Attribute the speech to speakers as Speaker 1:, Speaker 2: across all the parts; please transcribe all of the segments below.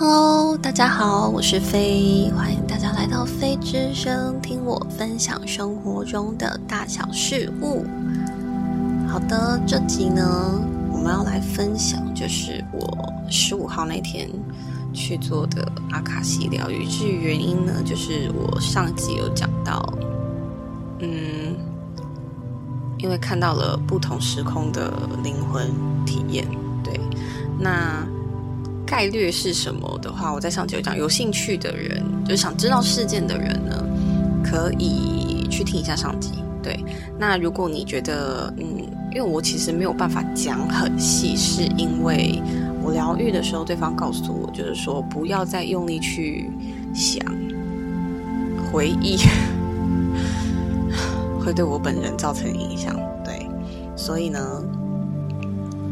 Speaker 1: Hello，大家好，我是飞，欢迎大家来到飞之声，听我分享生活中的大小事物。好的，这集呢，我们要来分享，就是我十五号那天去做的阿卡西疗愈。至于原因呢，就是我上集有讲到，嗯，因为看到了不同时空的灵魂体验，对，那。概率是什么的话，我在上集有讲，有兴趣的人，就是想知道事件的人呢，可以去听一下上集。对，那如果你觉得，嗯，因为我其实没有办法讲很细，是因为我疗愈的时候，对方告诉我，就是说不要再用力去想回忆，会对我本人造成影响。对，所以呢。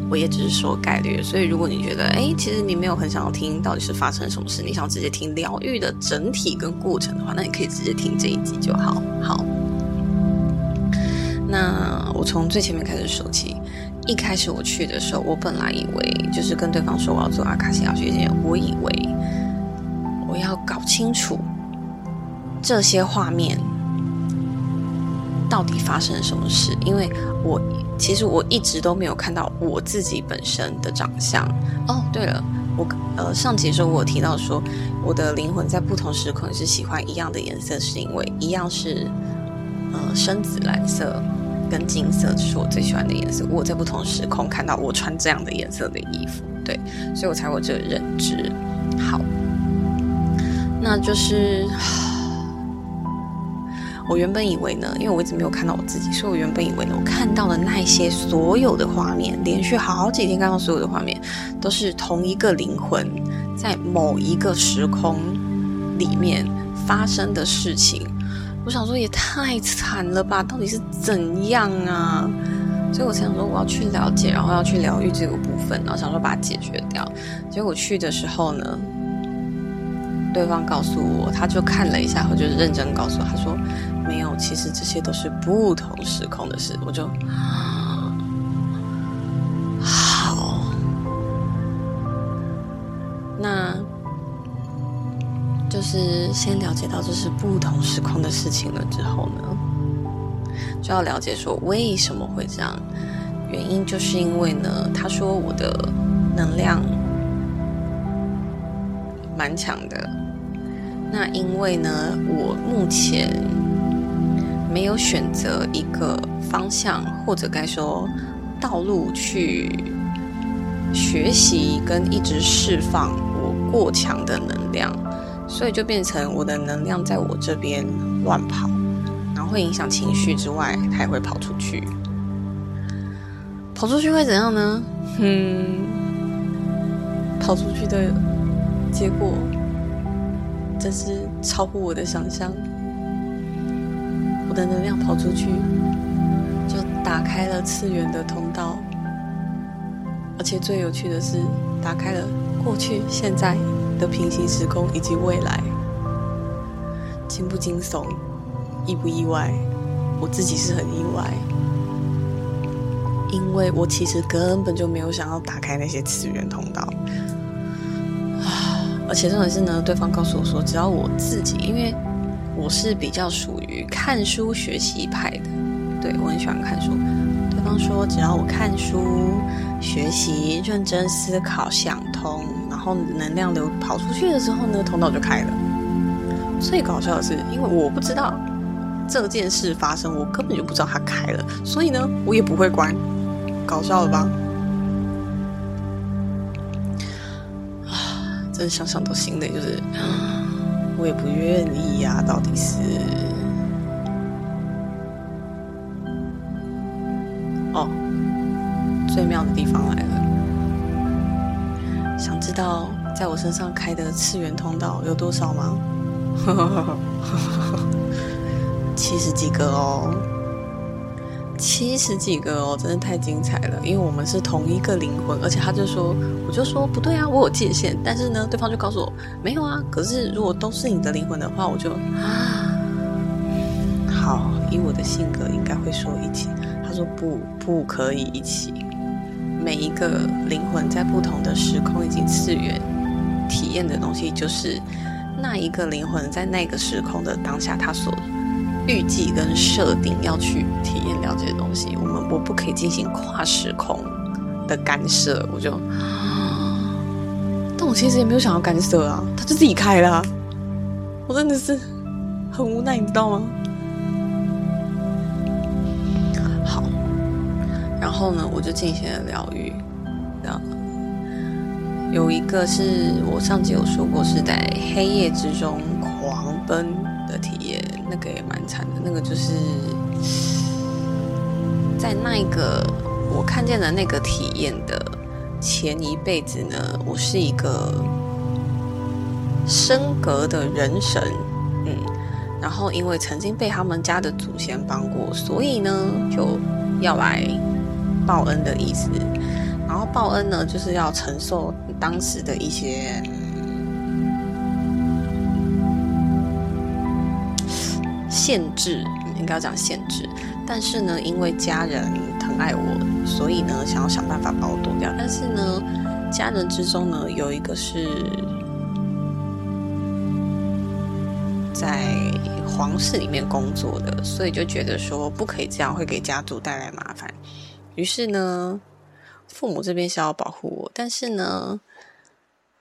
Speaker 1: 我也只是说概率，所以如果你觉得，哎，其实你没有很想要听到底是发生什么事，你想直接听疗愈的整体跟过程的话，那你可以直接听这一集就好。好，那我从最前面开始说起。一开始我去的时候，我本来以为就是跟对方说我要做阿卡西亚学姐，我以为我要搞清楚这些画面。到底发生了什么事？因为我其实我一直都没有看到我自己本身的长相。哦，对了，我呃上集的时候我有提到说，我的灵魂在不同时空是喜欢一样的颜色，是因为一样是呃深紫蓝色跟金色是我最喜欢的颜色。我在不同时空看到我穿这样的颜色的衣服，对，所以我才有这个认知。好，那就是。我原本以为呢，因为我一直没有看到我自己，所以我原本以为呢，我看到的那些所有的画面，连续好几天看到所有的画面，都是同一个灵魂在某一个时空里面发生的事情。我想说也太惨了吧，到底是怎样啊？所以我才想说我要去了解，然后要去疗愈这个部分，然后想说把它解决掉。结果去的时候呢，对方告诉我，他就看了一下，我就认真告诉我他说。没有，其实这些都是不同时空的事。我就好，那就是先了解到这是不同时空的事情了之后呢，就要了解说为什么会这样。原因就是因为呢，他说我的能量蛮强的。那因为呢，我目前。没有选择一个方向，或者该说道路去学习跟一直释放我过强的能量，所以就变成我的能量在我这边乱跑，然后会影响情绪之外，它也会跑出去。跑出去会怎样呢？嗯，跑出去的结果真是超乎我的想象。的能量跑出去，就打开了次元的通道，而且最有趣的是，打开了过去、现在的平行时空以及未来。惊不惊悚？意不意外？我自己是很意外，因为我其实根本就没有想要打开那些次元通道。啊！而且重点是呢，对方告诉我说，只要我自己，因为。我是比较属于看书学习派的，对我很喜欢看书。对方说，只要我看书、学习、认真思考、想通，然后能量流跑出去的时候呢，通道就开了。最搞笑的是，因为我不知道这件事发生，我根本就不知道它开了，所以呢，我也不会关。搞笑了吧？啊，真想想都心累，就是。我也不愿意呀，到底是哦，最妙的地方来了。想知道在我身上开的次元通道有多少吗？七十几个哦。七十几个哦，真的太精彩了！因为我们是同一个灵魂，而且他就说，我就说不对啊，我有界限。但是呢，对方就告诉我没有啊。可是如果都是你的灵魂的话，我就啊，好，以我的性格应该会说一起。他说不，不可以一起。每一个灵魂在不同的时空以及次元体验。的东西，就是那一个灵魂在那个时空的当下，他所预计跟设定要去体验了解的东西。我们我不可以进行跨时空的干涉，我就，但我其实也没有想要干涉啊，他就自己开了，我真的是很无奈，你知道吗？好，然后呢，我就进行了疗愈，这样。有一个是我上集有说过，是在黑夜之中狂奔的体验，那个就是在那一个我看见的那个体验的前一辈子呢，我是一个升格的人神，嗯，然后因为曾经被他们家的祖先帮过，所以呢就要来报恩的意思。然后报恩呢，就是要承受。当时的一些限制，应该要讲限制。但是呢，因为家人疼爱我，所以呢，想要想办法把我剁掉。但是呢，家人之中呢，有一个是在皇室里面工作的，所以就觉得说不可以这样，会给家族带来麻烦。于是呢。父母这边是要保护我，但是呢，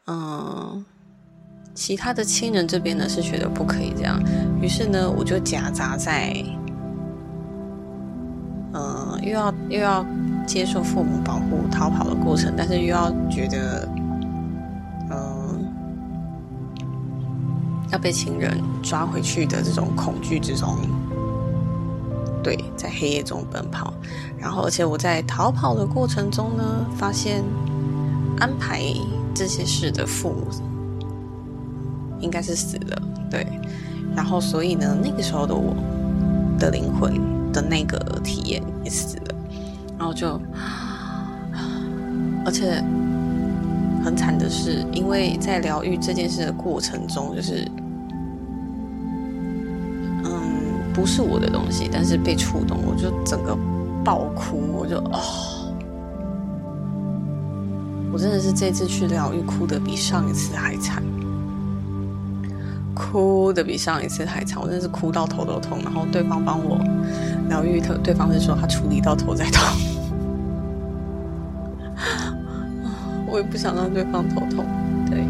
Speaker 1: 嗯，其他的亲人这边呢是觉得不可以这样，于是呢，我就夹杂在，嗯，又要又要接受父母保护、逃跑的过程，但是又要觉得，嗯，要被亲人抓回去的这种恐惧之中。对，在黑夜中奔跑，然后而且我在逃跑的过程中呢，发现安排这些事的父母应该是死了，对，然后所以呢，那个时候的我的灵魂的那个体验也死了，然后就，而且很惨的是，因为在疗愈这件事的过程中，就是。不是我的东西，但是被触动，我就整个爆哭，我就哦，我真的是这次去疗愈，哭的比上一次还惨，哭的比上一次还惨，我真的是哭到头都痛。然后对方帮我疗愈，他对方是说他处理到头在痛，我也不想让对方头痛，对。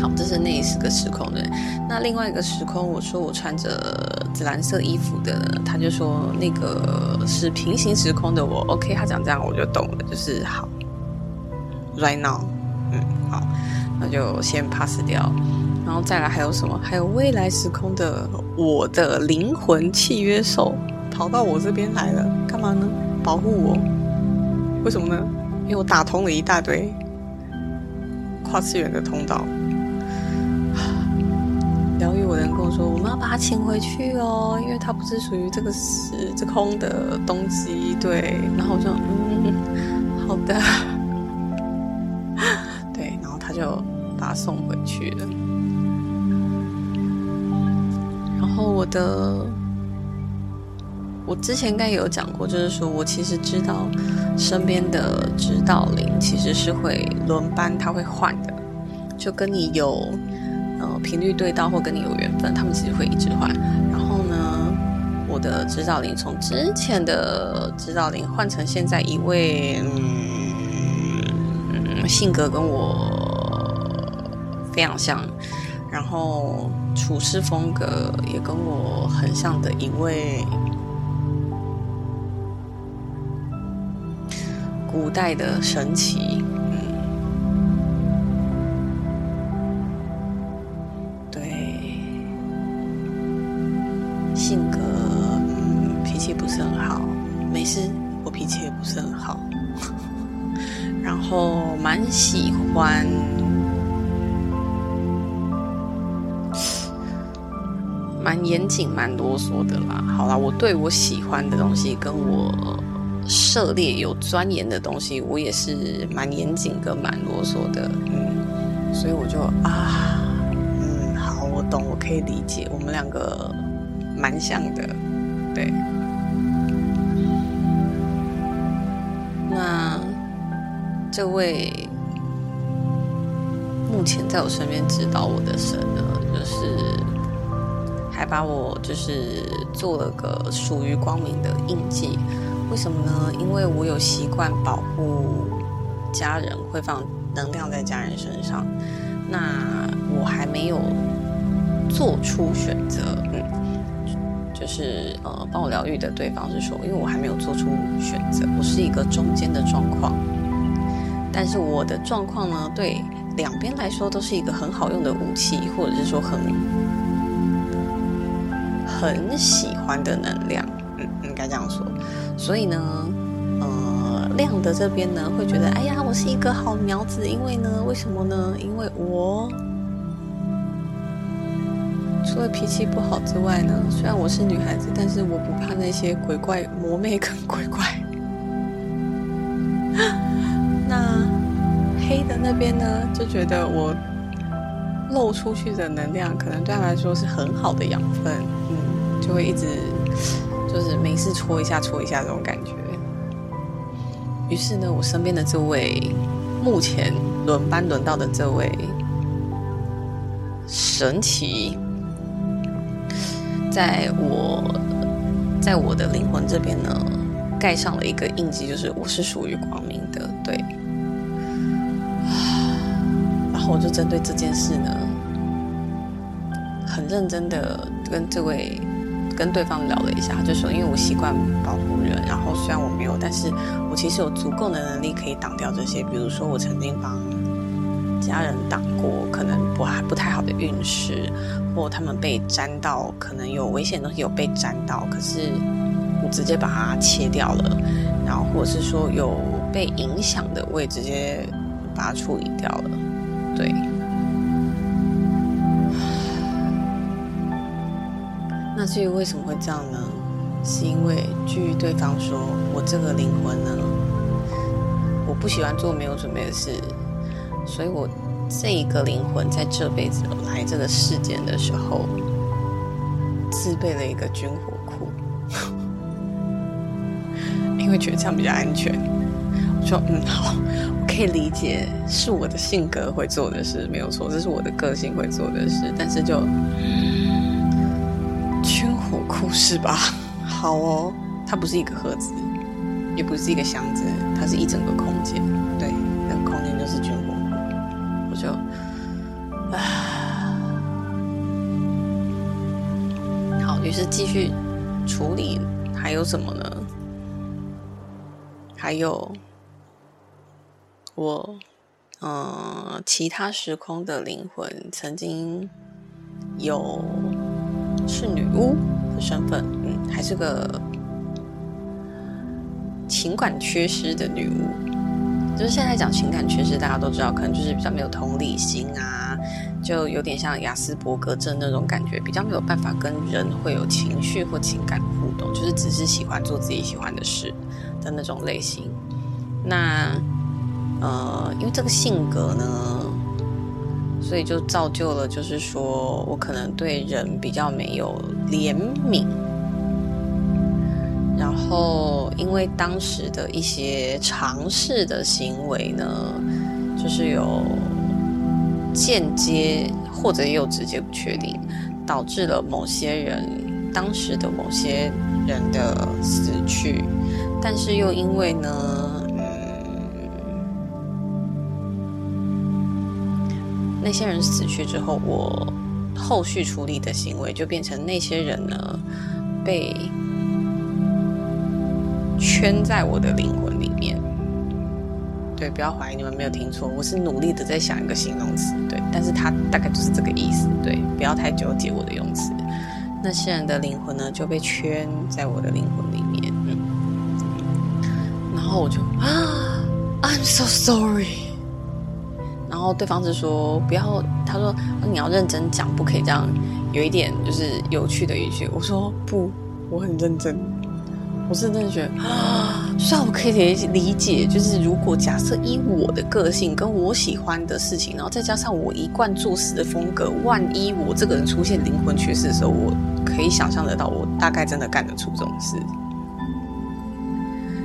Speaker 1: 好，这是那一个时空的。那另外一个时空，我说我穿着紫蓝色衣服的，他就说那个是平行时空的我。OK，他讲这样我就懂了，就是好，right now，嗯，好，那就先 pass 掉。然后再来还有什么？还有未来时空的我的灵魂契约兽跑到我这边来了，干嘛呢？保护我？为什么呢？因为我打通了一大堆跨次元的通道。疗愈我的人跟我说：“我们要把它请回去哦，因为它不是属于这个时这空的东西。”对，然后我就嗯，好的，对，然后他就把它送回去了。然后我的，我之前应该有讲过，就是说我其实知道身边的指导灵其实是会轮班，他会换的，就跟你有。呃，频率对到或跟你有缘分，他们其实会一直换。然后呢，我的指导灵从之前的指导灵换成现在一位，嗯，性格跟我非常像，然后处事风格也跟我很像的一位古代的神奇。严谨、蛮啰嗦的啦。好啦，我对我喜欢的东西，跟我涉猎有钻研的东西，我也是蛮严谨跟蛮啰嗦的。嗯，所以我就啊，嗯，好，我懂，我可以理解，我们两个蛮像的，对。那这位目前在我身边指导我的神呢，就是还把我就是做了个属于光明的印记。为什么呢？因为我有习惯保护家人，会放能量在家人身上。那我还没有做出选择，嗯，就是呃，帮我疗愈的对方是说，因为我还没有做出选择，我是一个中间的状况。但是我的状况呢，对两边来说都是一个很好用的武器，或者是说很很喜欢的能量，嗯，应该这样说。所以呢，呃，亮的这边呢，会觉得，哎呀，我是一个好苗子，因为呢，为什么呢？因为我除了脾气不好之外呢，虽然我是女孩子，但是我不怕那些鬼怪、魔魅跟鬼怪。那黑的那边呢，就觉得我漏出去的能量，可能对他来说是很好的养分，嗯，就会一直就是没事戳一下戳一下这种感觉。于是呢，我身边的这位目前轮班轮到的这位神奇，在我在我的灵魂这边呢，盖上了一个印记，就是我是属于光明的，对。然后我就针对这件事呢，很认真的跟这位跟对方聊了一下，就说因为我习惯保护人，然后虽然我没有，但是我其实有足够的能力可以挡掉这些，比如说我曾经帮家人挡过可能不还不太好的运势，或他们被沾到可能有危险的东西有被沾到，可是我直接把它切掉了，然后或者是说有被影响的，我也直接把它处理掉了。至于为什么会这样呢？是因为据对方说，我这个灵魂呢，我不喜欢做没有准备的事，所以我这一个灵魂在这辈子来这个世间的时候，自备了一个军火库，因为觉得这样比较安全。我说嗯好。我可以理解是我的性格会做的事，没有错，这是我的个性会做的事。但是就不是吧？好哦，它不是一个盒子，也不是一个箱子，它是一整个空间。对，那个空间就是军火库。我就啊，好，于是继续处理。还有什么呢？还有。我，嗯，其他时空的灵魂曾经有是女巫身份，嗯，还是个情感缺失的女巫。就是现在讲情感缺失，大家都知道，可能就是比较没有同理心啊，就有点像雅斯伯格症那种感觉，比较没有办法跟人会有情绪或情感互动，就是只是喜欢做自己喜欢的事的那种类型。那。呃，因为这个性格呢，所以就造就了，就是说我可能对人比较没有怜悯，然后因为当时的一些尝试的行为呢，就是有间接或者也有直接不确定，导致了某些人当时的某些人的死去，但是又因为呢。那些人死去之后，我后续处理的行为就变成那些人呢被圈在我的灵魂里面。对，不要怀疑，你们没有听错，我是努力的在想一个形容词。对，但是它大概就是这个意思。对，不要太纠结我的用词。那些人的灵魂呢就被圈在我的灵魂里面。嗯，然后我就啊，I'm so sorry。然后对方是说不要，他说你要认真讲，不可以这样，有一点就是有趣的语句。我说不，我很认真，我是真的觉得啊，虽然我可以理理解，就是如果假设以我的个性跟我喜欢的事情，然后再加上我一贯做事的风格，万一我这个人出现灵魂缺失的时候，我可以想象得到，我大概真的干得出这种事。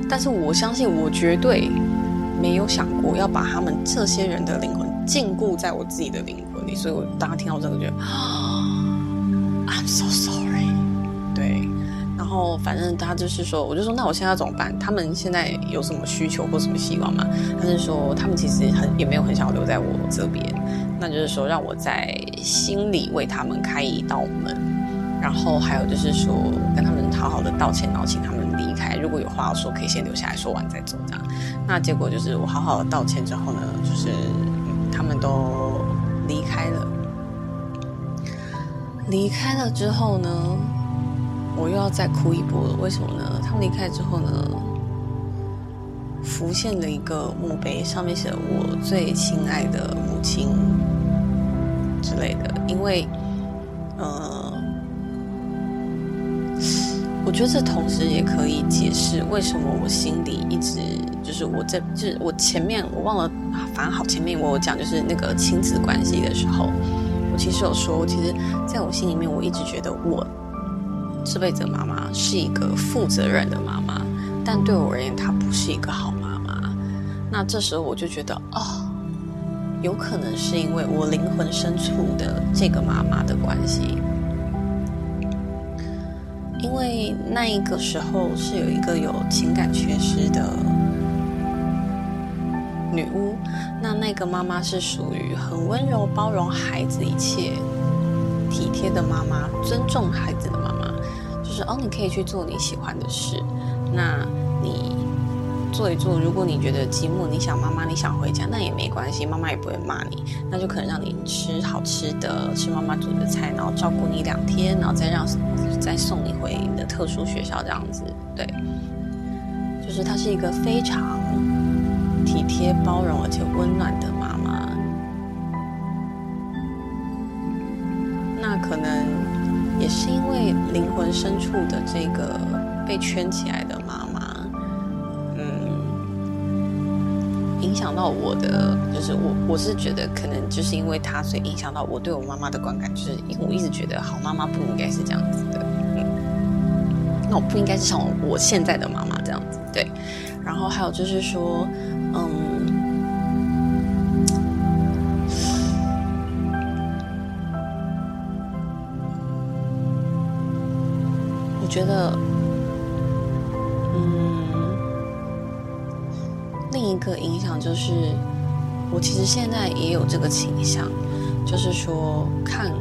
Speaker 1: 但是我相信，我绝对。没有想过要把他们这些人的灵魂禁锢在我自己的灵魂里，所以我当他听到这个，觉 得，I'm so sorry。对，然后反正他就是说，我就说那我现在怎么办？他们现在有什么需求或什么希望吗？他是说他们其实很也没有很想留在我这边，那就是说让我在心里为他们开一道门，然后还有就是说跟他们好好的道歉，然后请他们离开。如果有话要说，可以先留下来说完再走这样。那结果就是我好好的道歉之后呢，就是他们都离开了。离开了之后呢，我又要再哭一波了。为什么呢？他们离开之后呢，浮现了一个墓碑，上面写了“我最亲爱的母亲”之类的。因为，呃，我觉得这同时也可以解释为什么我心里一直。就是我这，就是我前面我忘了，反正好前面我有讲，就是那个亲子关系的时候，我其实有说，其实在我心里面，我一直觉得我这辈子妈妈是一个负责任的妈妈，但对我而言，她不是一个好妈妈。那这时候我就觉得，哦，有可能是因为我灵魂深处的这个妈妈的关系。因为那一个时候是有一个有情感缺失的。女巫，那那个妈妈是属于很温柔、包容孩子一切、体贴的妈妈，尊重孩子的妈妈。就是哦，你可以去做你喜欢的事，那你做一做。如果你觉得寂寞，你想妈妈，你想回家，那也没关系，妈妈也不会骂你。那就可能让你吃好吃的，吃妈妈煮的菜，然后照顾你两天，然后再让再送你回你的特殊学校这样子。对，就是她是一个非常。体贴、包容而且温暖的妈妈，那可能也是因为灵魂深处的这个被圈起来的妈妈，嗯，影响到我的，就是我我是觉得可能就是因为她，所以影响到我对我妈妈的观感，就是因为我一直觉得好妈妈不应该是这样子的，那我不应该是像我现在的妈妈这样子，对，然后还有就是说。觉得，嗯，另一个影响就是，我其实现在也有这个倾向，就是说看，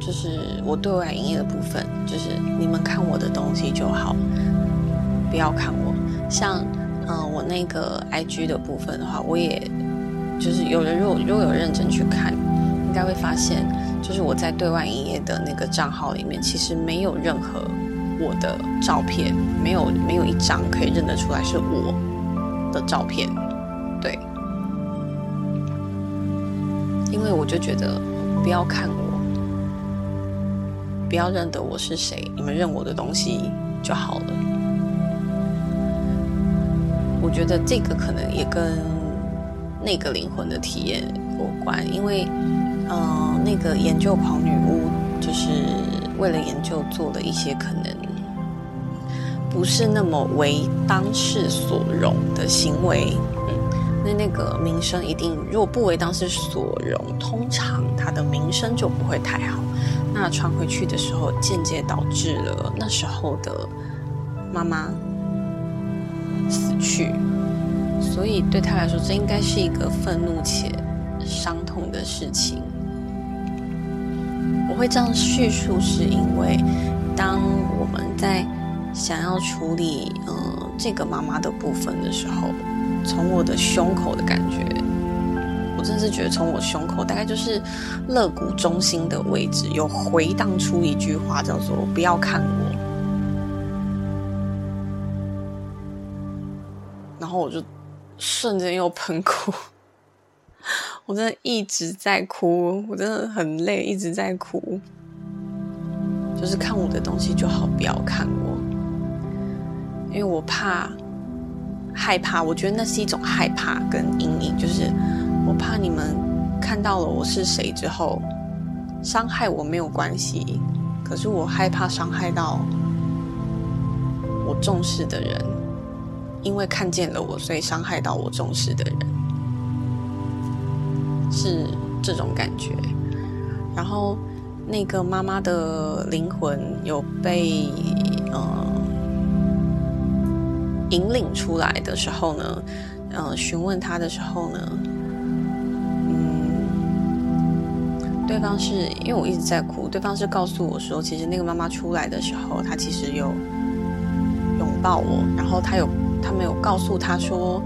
Speaker 1: 就是我对外营业的部分，就是你们看我的东西就好，不要看我，像。嗯，我那个 I G 的部分的话，我也就是有人如果如果有认真去看，该会发现，就是我在对外营业的那个账号里面，其实没有任何我的照片，没有没有一张可以认得出来是我的照片，对，因为我就觉得不要看我，不要认得我是谁，你们认我的东西就好了。我觉得这个可能也跟那个灵魂的体验有关，因为，嗯，那个研究狂女巫就是为了研究做的一些可能不是那么为当事所容的行为，嗯，那那个名声一定如果不为当事所容，通常他的名声就不会太好。那传回去的时候，间接导致了那时候的妈妈。死去，所以对他来说，这应该是一个愤怒且伤痛的事情。我会这样叙述，是因为当我们在想要处理呃这个妈妈的部分的时候，从我的胸口的感觉，我真是觉得从我胸口大概就是肋骨中心的位置，有回荡出一句话，叫做“不要看我”。然后我就瞬间又喷哭，我真的一直在哭，我真的很累，一直在哭。就是看我的东西就好，不要看我，因为我怕害怕，我觉得那是一种害怕跟阴影，就是我怕你们看到了我是谁之后，伤害我没有关系，可是我害怕伤害到我重视的人。因为看见了我，所以伤害到我重视的人。是这种感觉。然后那个妈妈的灵魂有被呃引领出来的时候呢，呃，询问他的时候呢，嗯，对方是因为我一直在哭，对方是告诉我说，其实那个妈妈出来的时候，她其实有拥抱我，然后她有，她没有告诉她说。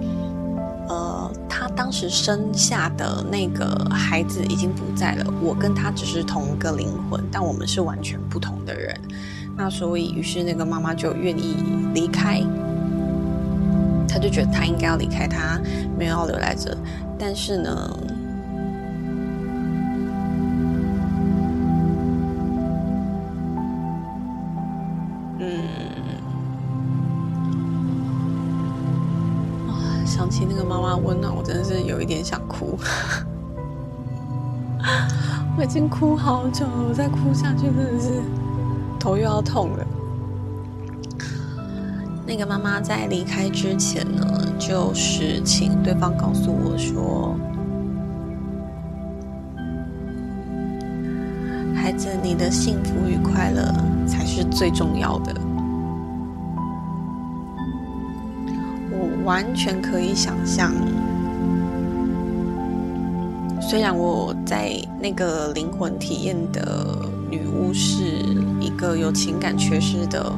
Speaker 1: 当时生下的那个孩子已经不在了，我跟他只是同一个灵魂，但我们是完全不同的人。那所以，于是那个妈妈就愿意离开，她就觉得她应该要离开，她没有要留在这。但是呢，哭。我已经哭好久了，我再哭下去真的是头又要痛了。那个妈妈在离开之前呢，就是请对方告诉我说：“孩子，你的幸福与快乐才是最重要的。”我完全可以想象，虽然我在那个灵魂体验的女巫是一个有情感缺失的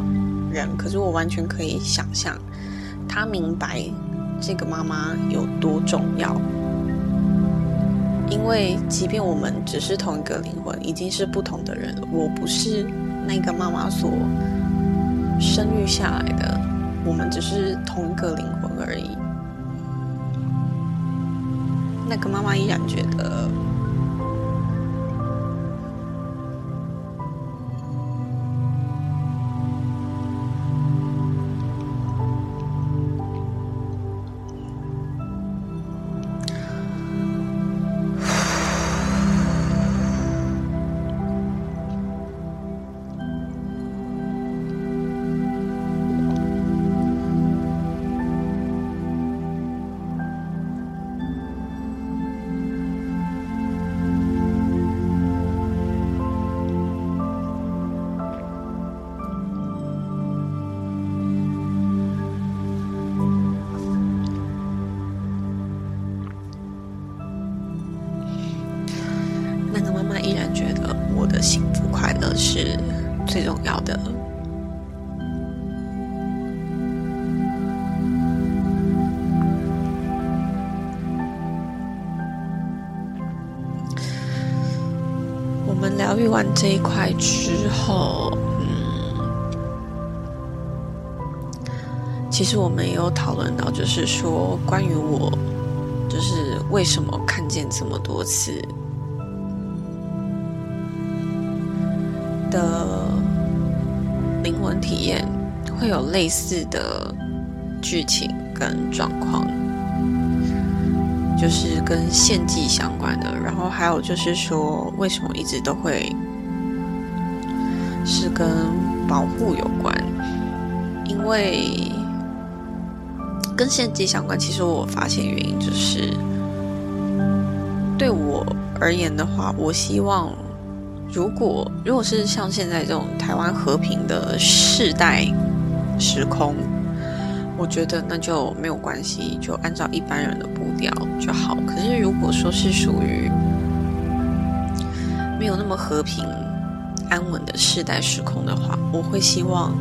Speaker 1: 人，可是我完全可以想象，她明白这个妈妈有多重要。因为即便我们只是同一个灵魂，已经是不同的人了。我不是那个妈妈所生育下来的。我们只是同一个灵魂而已。那个妈妈依然觉得。是最重要的。我们疗愈完这一块之后，嗯，其实我们也有讨论到，就是说关于我，就是为什么看见这么多次。的灵魂体验会有类似的剧情跟状况，就是跟献祭相关的。然后还有就是说，为什么一直都会是跟保护有关？因为跟献祭相关，其实我发现原因就是，对我而言的话，我希望。如果如果是像现在这种台湾和平的世代时空，我觉得那就没有关系，就按照一般人的步调就好。可是如果说是属于没有那么和平安稳的世代时空的话，我会希望，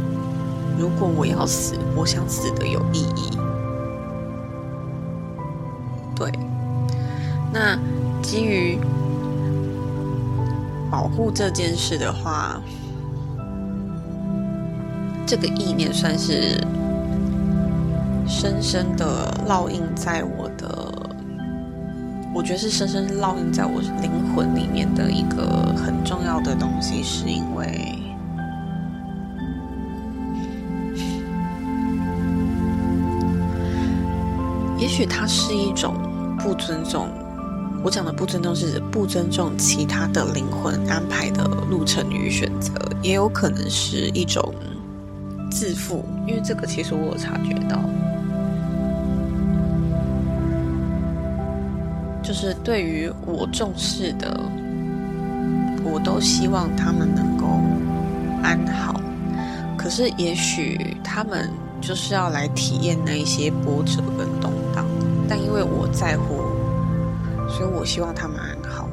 Speaker 1: 如果我要死，我想死的有意义。对，那基于。保护这件事的话，这个意念算是深深的烙印在我的，我觉得是深深烙印在我灵魂里面的一个很重要的东西，是因为，也许它是一种不尊重。我讲的不尊重是不尊重其他的灵魂安排的路程与选择，也有可能是一种自负，因为这个其实我有察觉到。就是对于我重视的，我都希望他们能够安好。可是也许他们就是要来体验那一些波折跟动荡，但因为我在乎，所以我希望他们安好，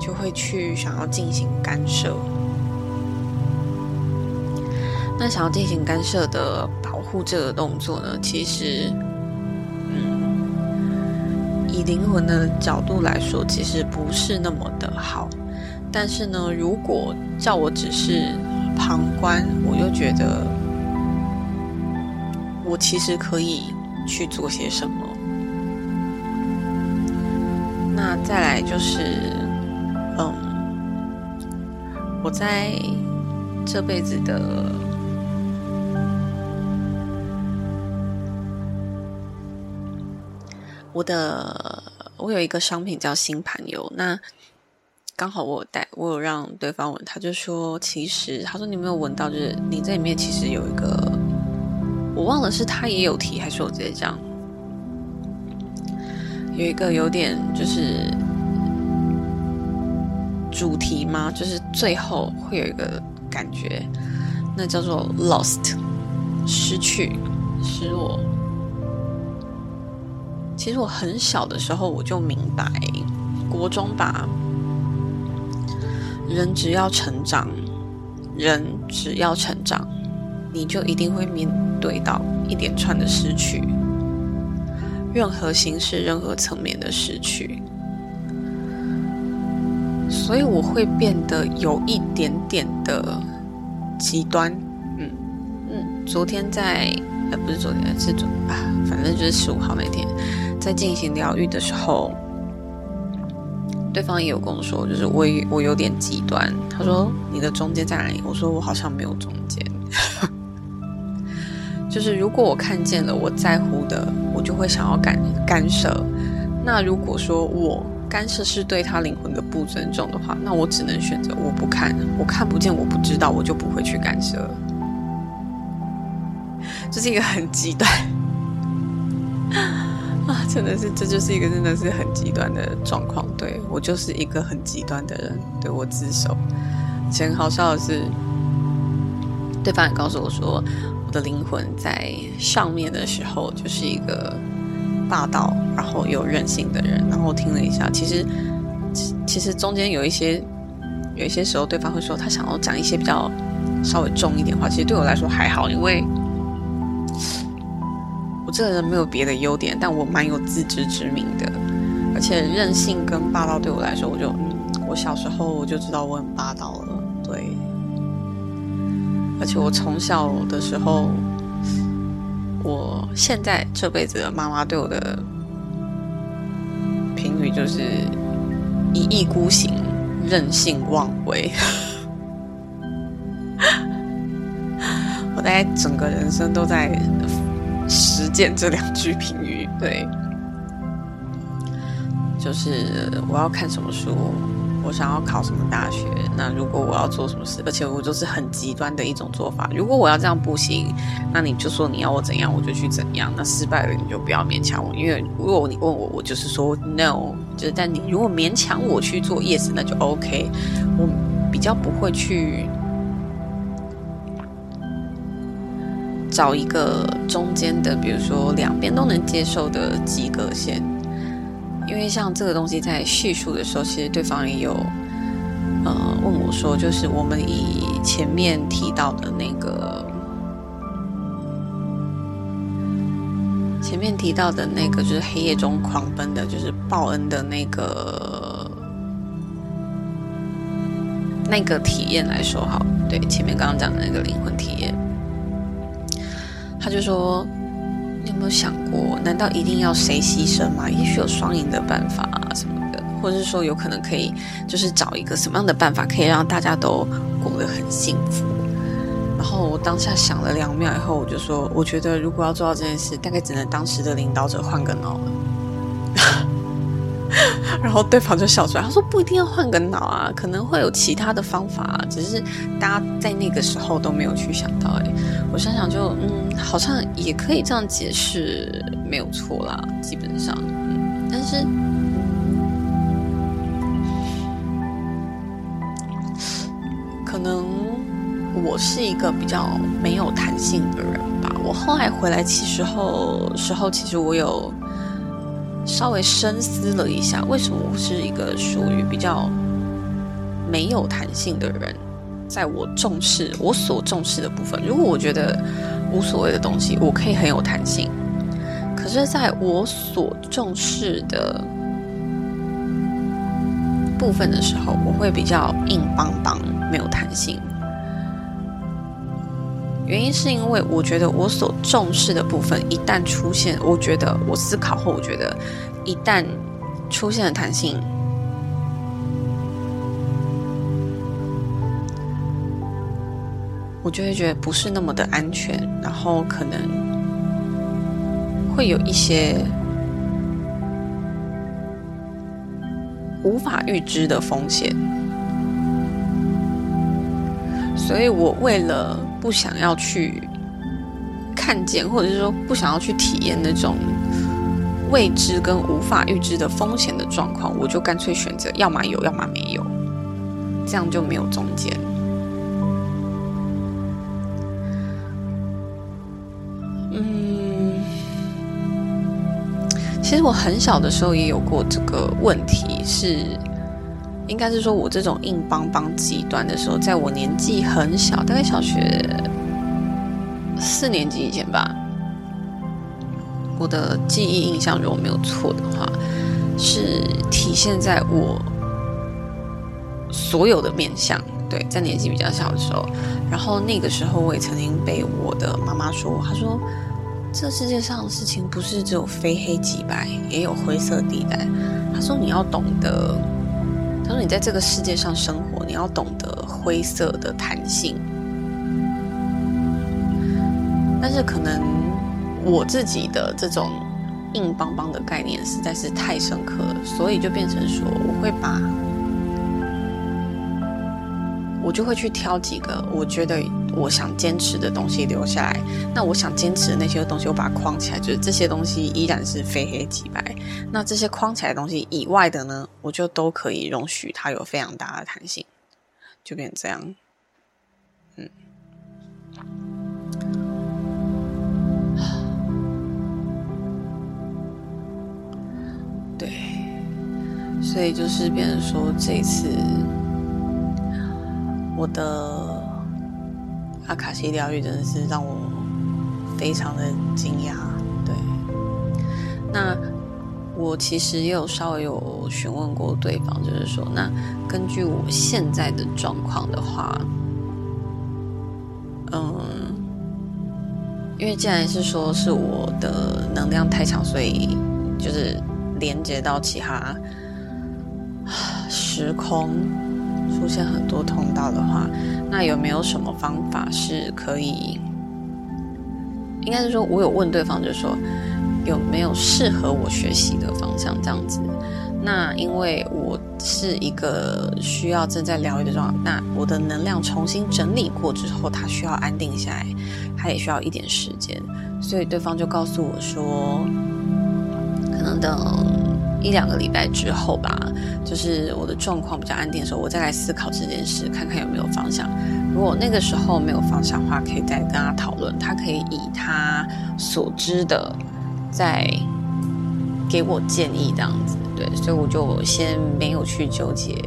Speaker 1: 就会去想要进行干涉。那想要进行干涉的保护这个动作呢，其实。嗯以灵魂的角度来说，其实不是那么的好。但是呢，如果叫我只是旁观，我又觉得我其实可以去做些什么。再来就是，嗯，我在这辈子的我的。我有一个商品叫星盘油，那刚好我有带，我有让对方闻，他就说，其实他说你没有闻到，就是你这里面其实有一个，我忘了是他也有提，还是我直接这样，有一个有点就是主题吗？就是最后会有一个感觉，那叫做 lost，失去，失落。其实我很小的时候我就明白，国中吧，人只要成长，人只要成长，你就一定会面对到一连串的失去，任何形式、任何层面的失去，所以我会变得有一点点的极端。嗯嗯，昨天在，呃，不是昨天，是昨啊，反正就是十五号那天。在进行疗愈的时候，对方也有跟我说，就是我我有点极端。他说：“你的中间在哪里？”我说：“我好像没有中间。” 就是如果我看见了我在乎的，我就会想要干干涉。那如果说我干涉是对他灵魂的不尊重的话，那我只能选择我不看，我看不见，我不知道，我就不会去干涉。这是一个很极端。啊，真的是，这就是一个真的是很极端的状况。对我就是一个很极端的人，对我自首。且很好笑的是，对方也告诉我说，我的灵魂在上面的时候就是一个霸道，然后有任性的人。然后我听了一下，其实其实中间有一些有一些时候，对方会说他想要讲一些比较稍微重一点话。其实对我来说还好，因为。我这个人没有别的优点，但我蛮有自知之明的，而且任性跟霸道对我来说，我就我小时候我就知道我很霸道了，对。而且我从小的时候，我现在这辈子的妈妈对我的评语就是一意孤行、任性妄为。我大概整个人生都在。实践这两句评语，对，就是我要看什么书，我想要考什么大学，那如果我要做什么事，而且我就是很极端的一种做法。如果我要这样不行，那你就说你要我怎样，我就去怎样。那失败了你就不要勉强我，因为如果你问我，我就是说 no，就是但你如果勉强我去做 yes，那就 OK。我比较不会去。找一个中间的，比如说两边都能接受的及格线，因为像这个东西在叙述的时候，其实对方也有呃问我说，就是我们以前面提到的那个，前面提到的那个，就是黑夜中狂奔的，就是报恩的那个那个体验来说，好，对，前面刚刚讲的那个灵魂体验。他就说：“有没有想过，难道一定要谁牺牲吗？也许有双赢的办法啊，什么的，或者是说有可能可以，就是找一个什么样的办法，可以让大家都过得很幸福。”然后我当下想了两秒以后，我就说：“我觉得如果要做到这件事，大概只能当时的领导者换个脑了。”然后对方就笑出来，他说不一定要换个脑啊，可能会有其他的方法，只是大家在那个时候都没有去想到而已。我想想就嗯，好像也可以这样解释，没有错啦，基本上。嗯，但是可能我是一个比较没有弹性的人吧，我后来回来，其实后时候其实我有。稍微深思了一下，为什么我是一个属于比较没有弹性的人。在我重视我所重视的部分，如果我觉得无所谓的东西，我可以很有弹性。可是，在我所重视的部分的时候，我会比较硬邦邦，没有弹性。原因是因为我觉得我所重视的部分一旦出现，我觉得我思考后，我觉得一旦出现了弹性。我就会觉得不是那么的安全，然后可能会有一些无法预知的风险，所以我为了不想要去看见，或者是说不想要去体验那种未知跟无法预知的风险的状况，我就干脆选择要么有，要么没有，这样就没有中间。其实我很小的时候也有过这个问题，是应该是说我这种硬邦邦极端的时候，在我年纪很小，大概小学四年级以前吧，我的记忆印象如果没有错的话，是体现在我所有的面相。对，在年纪比较小的时候，然后那个时候我也曾经被我的妈妈说，她说。这世界上的事情不是只有非黑即白，也有灰色地带。她说你要懂得，他说你在这个世界上生活，你要懂得灰色的弹性。但是可能我自己的这种硬邦邦的概念实在是太深刻了，所以就变成说，我会把，我就会去挑几个我觉得。我想坚持的东西留下来，那我想坚持的那些东西，我把它框起来，就是这些东西依然是非黑即白。那这些框起来的东西以外的呢，我就都可以容许它有非常大的弹性，就变成这样。嗯，对，所以就是变成说，这一次我的。阿卡西疗愈真的是让我非常的惊讶，对。那我其实也有稍微有询问过对方，就是说，那根据我现在的状况的话，嗯，因为既然是说是我的能量太强，所以就是连接到其他时空。出现很多通道的话，那有没有什么方法是可以？应该是说，我有问对方，就是说有没有适合我学习的方向这样子。那因为我是一个需要正在疗愈的状态，那我的能量重新整理过之后，它需要安定下来，它也需要一点时间。所以对方就告诉我说，可能等。一两个礼拜之后吧，就是我的状况比较安定的时候，我再来思考这件事，看看有没有方向。如果那个时候没有方向的话，可以再跟他讨论，他可以以他所知的再给我建议，这样子。对，所以我就先没有去纠结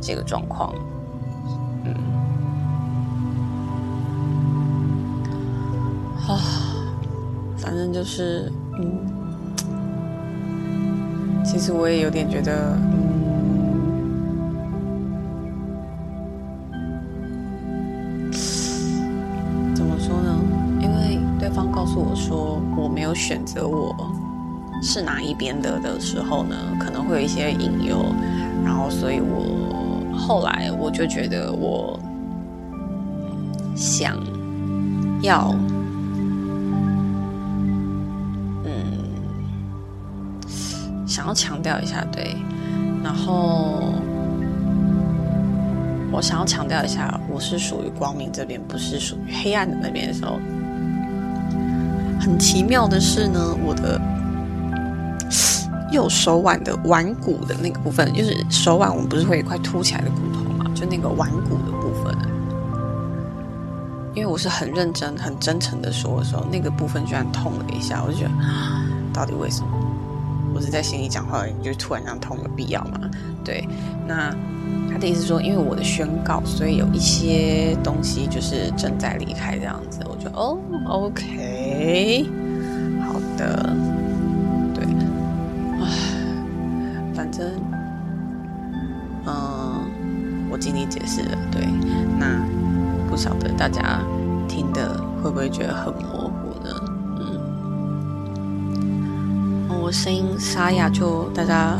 Speaker 1: 这个状况。嗯，啊，反正就是嗯。其实我也有点觉得，怎么说呢？因为对方告诉我说我没有选择我是哪一边的的时候呢，可能会有一些引诱，然后所以我后来我就觉得我想要。要强调一下，对，然后我想要强调一下，我是属于光明这边，不是属于黑暗的那边的时候。很奇妙的是呢，我的右手腕的腕骨的那个部分，就是手腕，我们不是会一块凸起来的骨头嘛？就那个腕骨的部分，因为我是很认真、很真诚的说的时候，那个部分居然痛了一下，我就觉得 到底为什么？我是在心里讲话，你就突然这样痛，有必要吗？对，那他的意思说，因为我的宣告，所以有一些东西就是正在离开这样子。我觉得哦，OK，好的，对，唉，反正，嗯，我尽力解释了，对，那不晓得大家听的会不会觉得很模糊声音沙哑，就大家。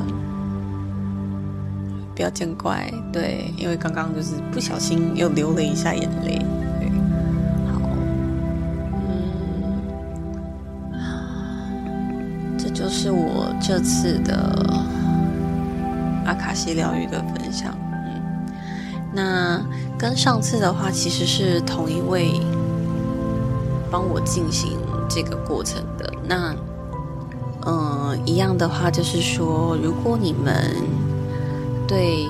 Speaker 1: 不要见怪，对，因为刚刚就是不小心又流了一下眼泪，好，嗯，这就是我这次的阿卡西疗愈的分享，嗯，那跟上次的话其实是同一位帮我进行这个过程的，那，嗯，一样的话就是说，如果你们。对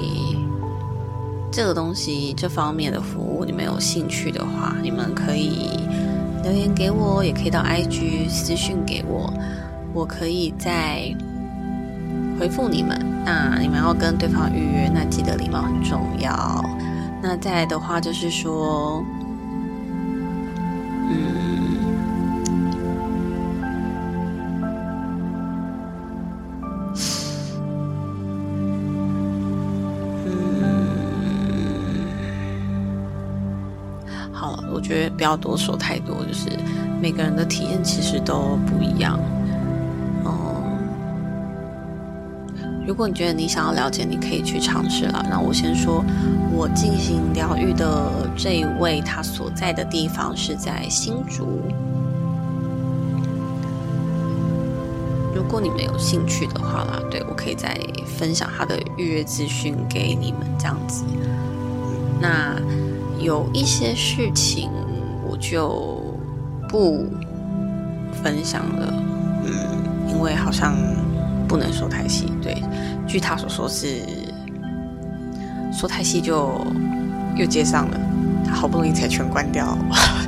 Speaker 1: 这个东西这方面的服务，你们有兴趣的话，你们可以留言给我，也可以到 IG 私讯给我，我可以再回复你们。那你们要跟对方预约，那记得礼貌很重要。那再来的话就是说，不要多说太多，就是每个人的体验其实都不一样。嗯，如果你觉得你想要了解，你可以去尝试了。那我先说，我进行疗愈的这一位，他所在的地方是在新竹。如果你们有兴趣的话啦，对我可以再分享他的预约资讯给你们，这样子。那。有一些事情就不分享了，嗯，因为好像不能说太细。对，据他所说是说太细就又接上了，他好不容易才全关掉，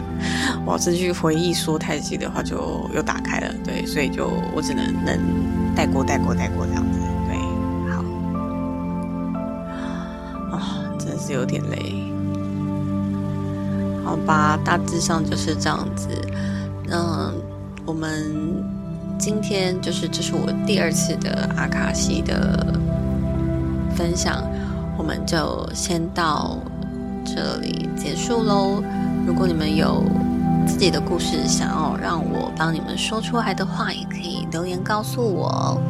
Speaker 1: 我这句回忆说太细的话就又打开了。对，所以就我只能能带过带过带过这样子。对，好啊，真是有点累。好吧，大致上就是这样子。嗯，我们今天就是这是我第二次的阿卡西的分享，我们就先到这里结束喽。如果你们有自己的故事想要让我帮你们说出来的话，也可以留言告诉我。